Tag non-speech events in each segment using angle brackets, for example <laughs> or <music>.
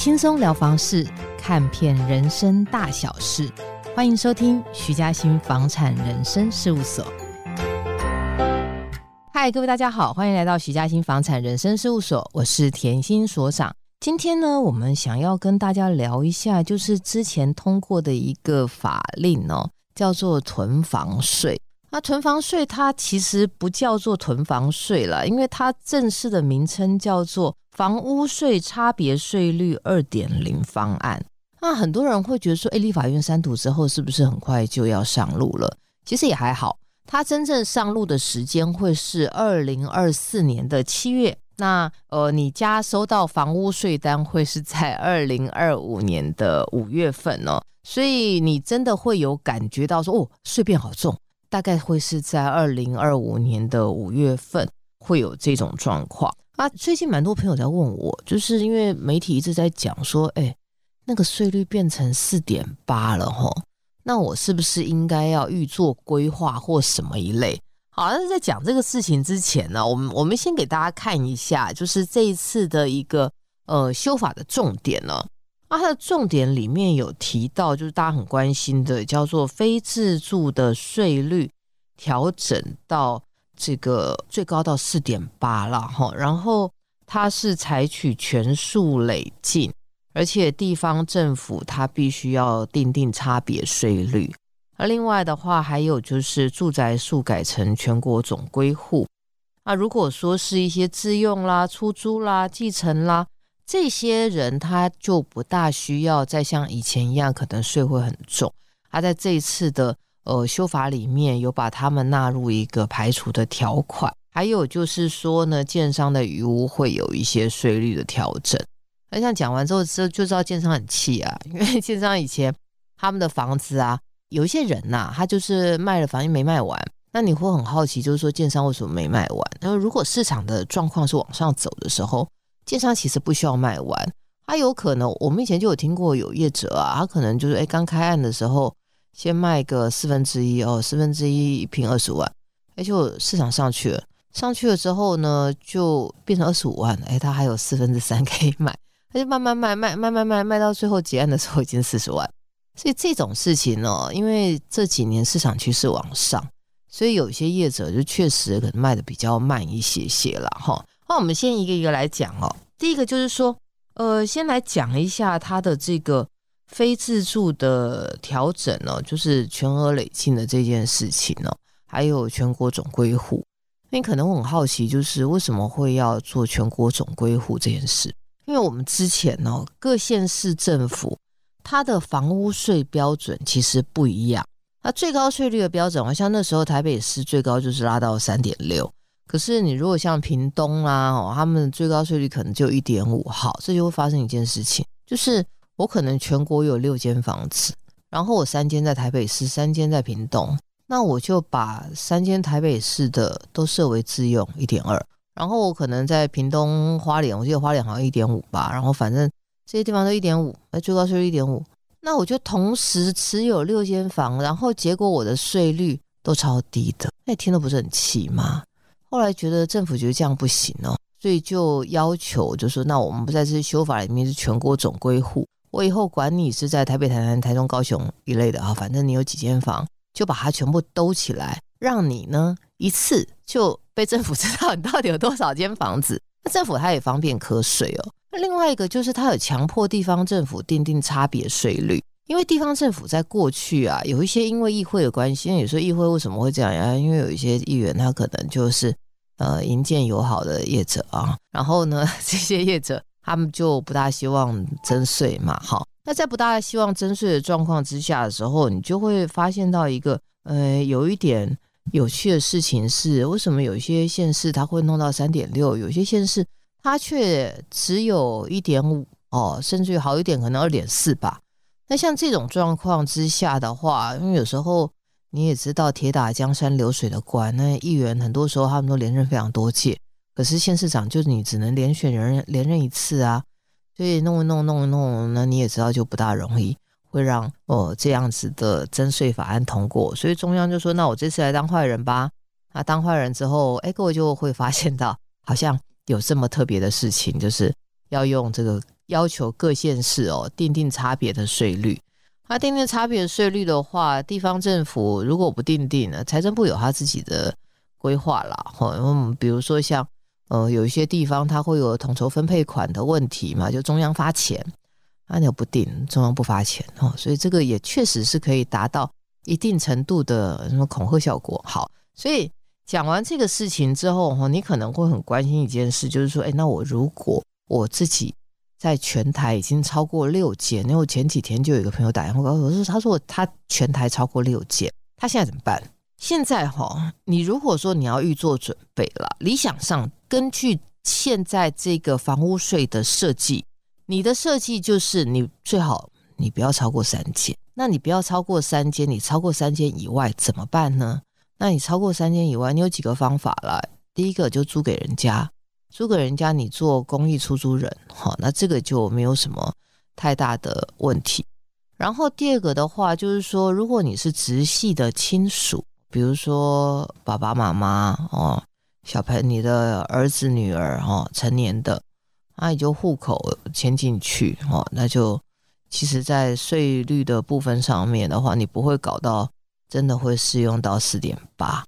轻松聊房事，看遍人生大小事，欢迎收听徐嘉欣房产人生事务所。嗨，各位大家好，欢迎来到徐嘉欣房产人生事务所，我是甜心所长。今天呢，我们想要跟大家聊一下，就是之前通过的一个法令哦，叫做囤房税。那囤房税它其实不叫做囤房税了，因为它正式的名称叫做房屋税差别税率二点零方案。那很多人会觉得说，哎，立法院三读之后是不是很快就要上路了？其实也还好，它真正上路的时间会是二零二四年的七月。那呃，你家收到房屋税单会是在 <laughs> 二零二五年的五月份哦，所以你真的会有感觉到说，哦，税变好重，大概会是在二零二五年的五月份会有这种状况啊。最近蛮多朋友在问我，就是因为媒体一直在讲说，哎，那个税率变成四点八了吼，那我是不是应该要预做规划或什么一类？好，那在讲这个事情之前呢，我们我们先给大家看一下，就是这一次的一个呃修法的重点呢。啊，它的重点里面有提到，就是大家很关心的，叫做非自住的税率调整到这个最高到四点八了哈。然后它是采取全数累进，而且地方政府它必须要定定差别税率。而另外的话，还有就是住宅数改成全国总归户。那如果说是一些自用啦、出租啦、继承啦，这些人他就不大需要再像以前一样，可能税会很重。他在这一次的呃修法里面有把他们纳入一个排除的条款。还有就是说呢，建商的余屋会有一些税率的调整。那像讲完之后，就就知道建商很气啊，因为建商以前他们的房子啊。有一些人呐、他就是卖了房又没卖完，那你会很好奇，就是说建商为什么没卖完？那如果市场的状况是往上走的时候，建商其实不需要卖完，他有可能，我们以前就有听过有业者啊，他可能就是哎刚开案的时候先卖个四分之一哦，四分之一一坪二十万，哎就市场上去了，上去了之后呢，就变成二十五万，哎他还有四分之三可以卖，他就慢慢卖卖卖卖卖卖到最后结案的时候已经四十万。所以这种事情呢，因为这几年市场趋势往上，所以有些业者就确实可能卖的比较慢一些些了哈。那我们先一个一个来讲哦。第一个就是说，呃，先来讲一下它的这个非自住的调整呢，就是全额累进的这件事情呢，还有全国总归户。你可能很好奇，就是为什么会要做全国总归户这件事？因为我们之前呢，各县市政府。它的房屋税标准其实不一样，它最高税率的标准好像那时候台北市最高就是拉到三点六，可是你如果像屏东啦，哦，他们最高税率可能就一点五，好，这就会发生一件事情，就是我可能全国有六间房子，然后我三间在台北市，三间在屏东，那我就把三间台北市的都设为自用一点二，然后我可能在屏东花莲，我记得花莲好像一点五吧，然后反正。这些地方都一点五，哎，最高税率一点五，那我就同时持有六间房，然后结果我的税率都超低的，那听了不是很气吗？后来觉得政府觉得这样不行哦，所以就要求就说，那我们不在这些修法里面是全国总归户，我以后管你是在台北、台南、台中、高雄一类的啊，反正你有几间房，就把它全部兜起来，让你呢一次就被政府知道你到底有多少间房子，<laughs> 那政府他也方便课税哦。那另外一个就是，他有强迫地方政府订定差别税率，因为地方政府在过去啊，有一些因为议会的关系，因为有时候议会为什么会这样呀？因为有一些议员他可能就是呃营建友好的业者啊，然后呢，<laughs> 这些业者他们就不大希望征税嘛，哈。那在不大希望征税的状况之下的时候，你就会发现到一个呃有一点有趣的事情是，为什么有些县市它会弄到三点六，有些县市。它却只有一点五哦，甚至于好一点，可能二点四吧。那像这种状况之下的话，因为有时候你也知道，铁打江山流水的官，那议员很多时候他们都连任非常多届，可是县市长就是你只能连选人连任一次啊，所以弄一弄弄一弄，那你也知道就不大容易会让哦这样子的征税法案通过。所以中央就说，那我这次来当坏人吧。那当坏人之后，哎，各位就会发现到好像。有这么特别的事情，就是要用这个要求各县市哦定定差别的税率。那定定差别的税率的话，地方政府如果不定定呢，财政部有他自己的规划啦。哈，嗯，比如说像呃有一些地方它会有统筹分配款的问题嘛，就中央发钱，那你又不定，中央不发钱哦，所以这个也确实是可以达到一定程度的什么恐吓效果。好，所以讲完这个事情之后哈，你可能会很关心一件事，就是说，哎，那我如果我自己。在全台已经超过六件，因为我前几天就有一个朋友打电话告诉我说，他说他全台超过六件，他现在怎么办？现在哈，你如果说你要预做准备了，理想上根据现在这个房屋税的设计，你的设计就是你最好你不要超过三间，那你不要超过三间，你超过三间以外怎么办呢？那你超过三间以外，你有几个方法了？第一个就租给人家。租给人家，你做公益出租人，好，那这个就没有什么太大的问题。然后第二个的话，就是说，如果你是直系的亲属，比如说爸爸妈妈哦，小朋你的儿子女儿哦，成年的，那你就户口迁进去哦，那就其实在税率的部分上面的话，你不会搞到真的会适用到四点八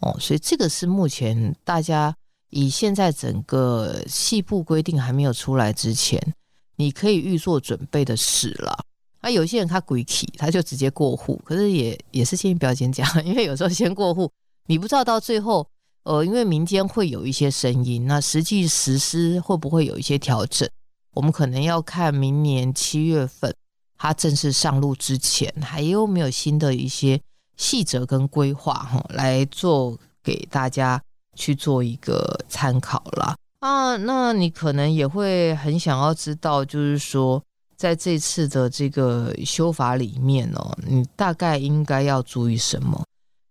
哦，所以这个是目前大家。以现在整个细部规定还没有出来之前，你可以预做准备的事了。啊，有些人他鬼气，他就直接过户，可是也也是建议不要先讲，<laughs> 因为有时候先过户，你不知道到最后，呃，因为民间会有一些声音，那实际实施会不会有一些调整？我们可能要看明年七月份它正式上路之前，还有没有新的一些细则跟规划哈，来做给大家。去做一个参考啦啊，那你可能也会很想要知道，就是说在这次的这个修法里面哦，你大概应该要注意什么？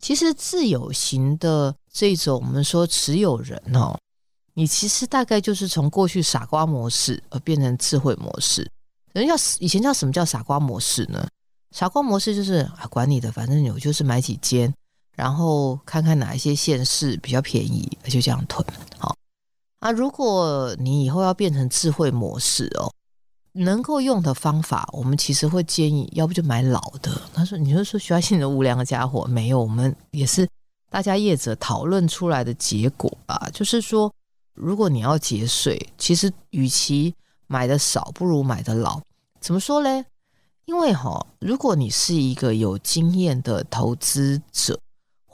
其实自有型的这种我们说持有人哦，你其实大概就是从过去傻瓜模式而变成智慧模式。人家以前叫什么叫傻瓜模式呢？傻瓜模式就是啊，管你的，反正我就是买几间。然后看看哪一些县市比较便宜，就这样囤。好，啊，如果你以后要变成智慧模式哦，能够用的方法，我们其实会建议，要不就买老的。他说：“你就说徐爱信的无良的家伙没有，我们也是大家业者讨论出来的结果吧。就是说，如果你要节税，其实与其买的少，不如买的老。怎么说嘞？因为哈，如果你是一个有经验的投资者。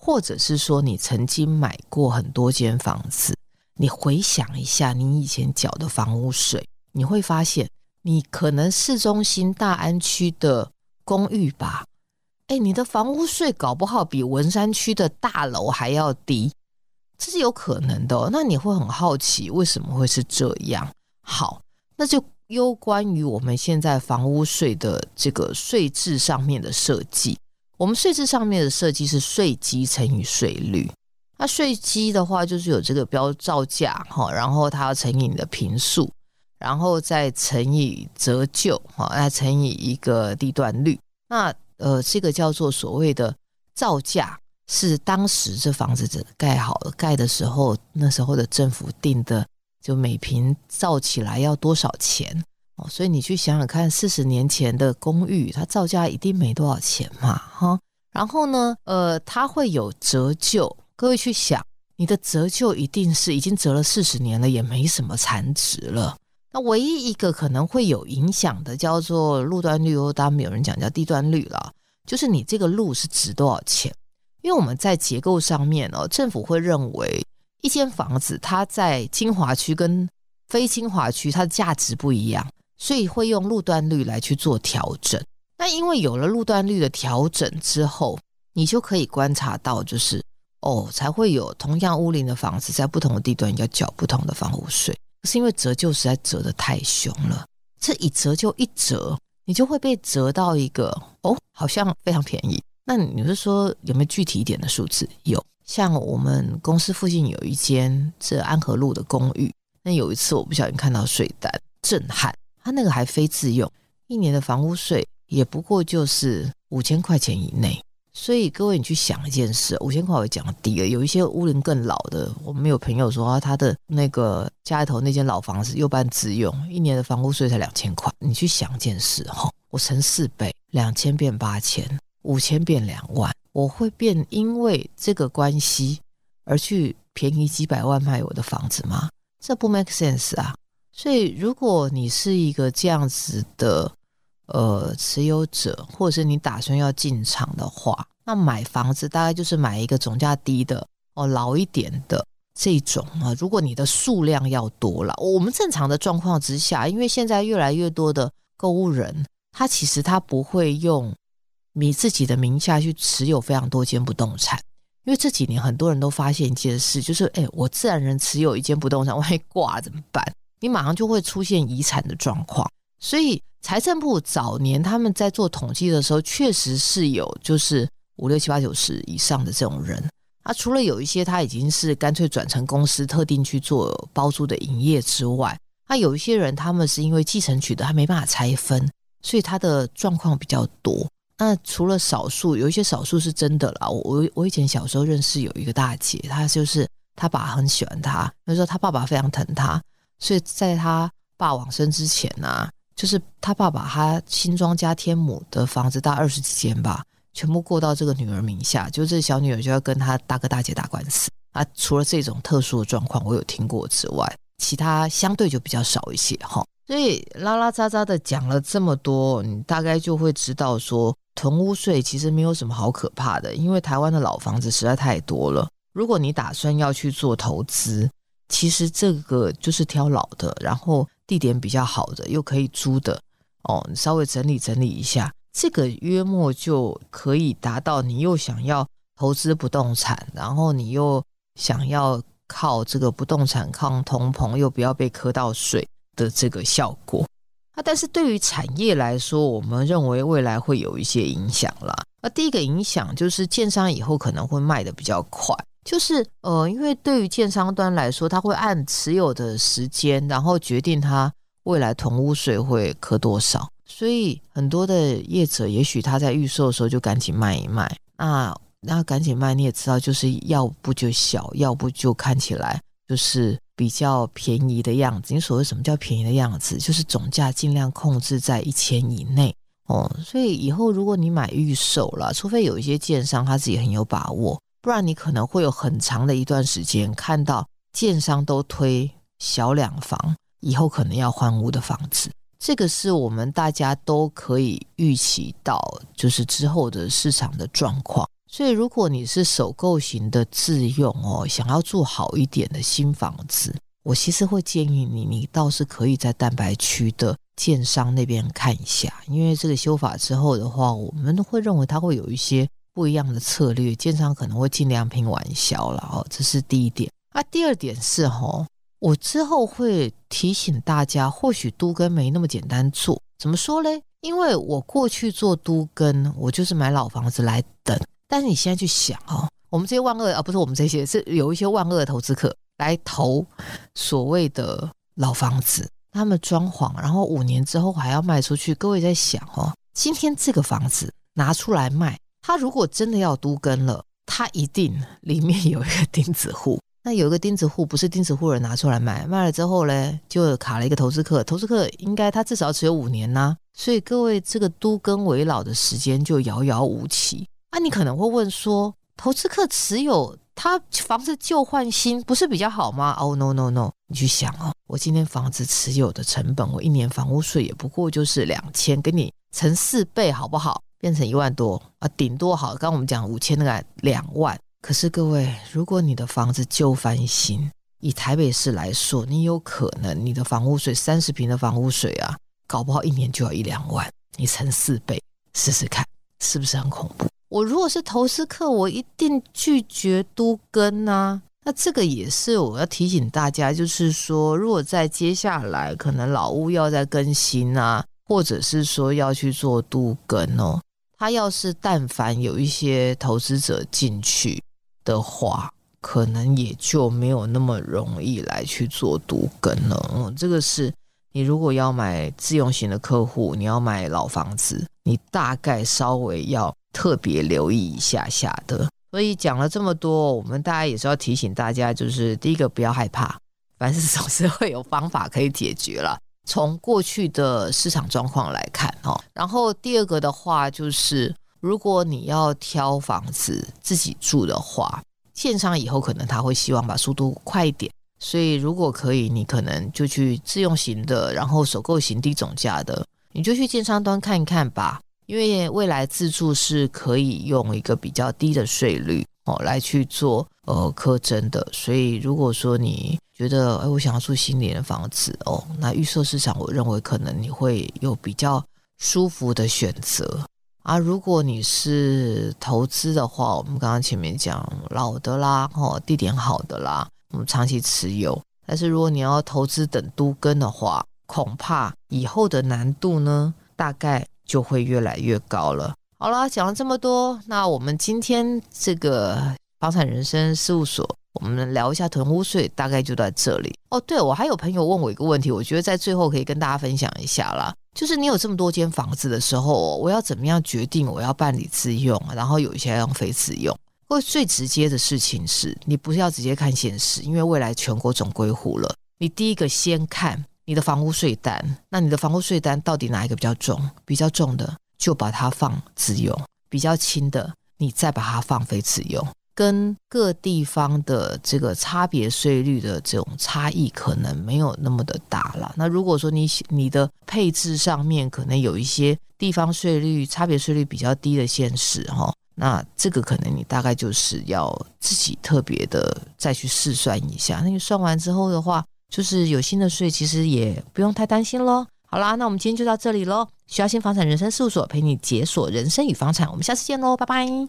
或者是说你曾经买过很多间房子，你回想一下你以前缴的房屋税，你会发现你可能市中心大安区的公寓吧，哎，你的房屋税搞不好比文山区的大楼还要低，这是有可能的。那你会很好奇为什么会是这样？好，那就攸关于我们现在房屋税的这个税制上面的设计。我们税制上面的设计是税基乘以税率，那税基的话就是有这个标造价哈，然后它要乘以你的坪数，然后再乘以折旧哈，再乘以一个地段率。那呃，这个叫做所谓的造价，是当时这房子的盖好了盖的时候，那时候的政府定的，就每平造起来要多少钱。哦，所以你去想想看，四十年前的公寓，它造价一定没多少钱嘛，哈。然后呢，呃，它会有折旧。各位去想，你的折旧一定是已经折了四十年了，也没什么残值了。那唯一一个可能会有影响的，叫做路段率，或当然有人讲叫地段率了，就是你这个路是值多少钱？因为我们在结构上面哦，政府会认为一间房子它在精华区跟非精华区它的价值不一样。所以会用路段率来去做调整。那因为有了路段率的调整之后，你就可以观察到，就是哦，才会有同样屋龄的房子在不同的地段要缴不同的房屋税。是因为折旧实在折得太凶了。这一折就一折，你就会被折到一个哦，好像非常便宜。那你是说有没有具体一点的数字？有，像我们公司附近有一间这安和路的公寓。那有一次我不小心看到税单，震撼。他那个还非自用，一年的房屋税也不过就是五千块钱以内，所以各位，你去想一件事，五千块我讲低了，有一些屋龄更老的，我们有朋友说他的那个家里头那间老房子又办自用，一年的房屋税才两千块。你去想一件事哈，<laughs> 我乘四倍，两千变八千，五千变两万，我会变因为这个关系而去便宜几百万卖我的房子吗？这不 make sense 啊！所以如果你是一个这样子的。呃，持有者，或者是你打算要进场的话，那买房子大概就是买一个总价低的哦，老一点的这种啊。如果你的数量要多了，我们正常的状况之下，因为现在越来越多的购物人，他其实他不会用你自己的名下去持有非常多间不动产，因为这几年很多人都发现一件事，就是哎，我自然人持有一间不动产，万一挂怎么办？你马上就会出现遗产的状况，所以。财政部早年他们在做统计的时候，确实是有就是五六七八九十以上的这种人。啊，除了有一些他已经是干脆转成公司，特定去做包租的营业之外，他有一些人他们是因为继承取得，他没办法拆分，所以他的状况比较多。那除了少数，有一些少数是真的啦。我我以前小时候认识有一个大姐，她就是她爸很喜欢她，那时候她爸爸非常疼她，所以在她爸往生之前呢、就是他爸爸，他新庄加天母的房子大二十几间吧，全部过到这个女儿名下，就这小女儿就要跟他大哥大姐打官司啊。除了这种特殊的状况我有听过之外，其他相对就比较少一些哈。所以拉拉杂杂的讲了这么多，你大概就会知道说，囤屋税其实没有什么好可怕的，因为台湾的老房子实在太多了。如果你打算要去做投资，其实这个就是挑老的，然后。地点比较好的，又可以租的哦，你稍微整理整理一下，这个约莫就可以达到你又想要投资不动产，然后你又想要靠这个不动产抗通膨，又不要被磕到税的这个效果。啊，但是对于产业来说，我们认为未来会有一些影响啦。那第一个影响就是建商以后可能会卖得比较快。就是呃，因为对于建商端来说，他会按持有的时间，然后决定他未来囤屋税会课多少。所以很多的业者，也许他在预售的时候就赶紧卖一卖。那那赶紧卖，你也知道，就是要不就小，要不就看起来就是比较便宜的样子。你所谓什么叫便宜的样子？就是总价尽量控制在一千以内哦。所以以后如果你买预售了，除非有一些建商他自己很有把握。不然你可能会有很长的一段时间看到建商都推小两房，以后可能要换屋的房子，这个是我们大家都可以预期到，就是之后的市场的状况。所以如果你是首购型的自用哦，想要住好一点的新房子，我其实会建议你，你倒是可以在蛋白区的建商那边看一下，因为这个修法之后的话，我们会认为它会有一些。不一样的策略，建商可能会尽量拼完销了哦，这是第一点。啊，第二点是吼，我之后会提醒大家，或许都跟没那么简单做。怎么说嘞？因为我过去做都跟，我就是买老房子来等。但是你现在去想哦，我们这些万恶啊，不是我们这些，是有一些万恶的投资客来投所谓的老房子，他们装潢，然后五年之后还要卖出去。各位在想哦，今天这个房子拿出来卖。他如果真的要都更了，他一定里面有一个钉子户。<laughs> 那有一个钉子户，不是钉子户人拿出来卖，卖了之后呢，就卡了一个投资客。投资客应该他至少只有五年呐、所以各位这个都更为老的时间就遥遥无期。啊，你可能会问说，投资客持有他房子旧换新，不是比较好吗？哦、oh, no no no，你去想哦，我今天房子持有的成本，我一年房屋税也不过就是两千，给你乘四倍好不好？变成一万多啊，顶多好。刚我们讲五千那个两万，可是各位，如果你的房子旧翻新，以台北市来说，你有可能你的房屋税三十坪的房屋税啊，搞不好一年就要一两万，你乘四倍试试看，是不是很恐怖？我如果是投资客，我一定拒绝都更啊。那这个也是我要提醒大家，就是说，如果在接下来可能老屋要再更新啊，或者是说要去做都更哦。他要是但凡有一些投资者进去的话，可能也就没有那么容易来去做都更了。嗯，这个是你如果要买自用型的客户，你要买老房子，你大概稍微要特别留意一下下的。所以讲了这么多，我们大家也是要提醒大家，就是第一个不要害怕，凡事总是会有方法可以解决了。从过去的市场状况来看，哦，然后第二个的话就是，如果你要挑房子自己住的话，建商以后可能他会希望把速度快一点，所以如果可以，你可能就去自用型的，然后首购型低总价的，你就去建商端看一看吧。因为未来自住是可以用一个比较低的税率哦来去做呃课征的，所以如果说你觉得哎我想要住新年的房子哦，那预售市场我认为可能你会有比较舒服的选择啊。如果你是投资的话，我们刚刚前面讲老的啦哦，地点好的啦，我们长期持有。但是如果你要投资等都更的话，恐怕以后的难度呢大概。就会越来越高了。好了，讲了这么多，那我们今天这个房产人生事务所，我们聊一下囤屋税，大概就在这里。哦，对，我还有朋友问我一个问题，我觉得在最后可以跟大家分享一下啦。就是你有这么多间房子的时候，我要怎么样决定我要办理自用，然后有一些要用非自用？或最直接的事情是，你不是要直接看现实，因为未来全国总归户了，你第一个先看。你的房屋税单，那你的房屋税单到底哪一个比较重？比较重的就把它放自用，比较轻的你再把它放非自用。跟各地方的这个差别税率的这种差异可能没有那么的大了。那如果说你你的配置上面可能有一些地方税率差别税率比较低的县市哈，那这个可能你大概就是要自己特别的再去试算一下。那你算完之后的话。就是有新的税，其实也不用太担心喽。好啦，那我们今天就到这里喽。徐嘉欣房产人生事务所陪你解锁人生与房产，我们下次见喽，拜拜。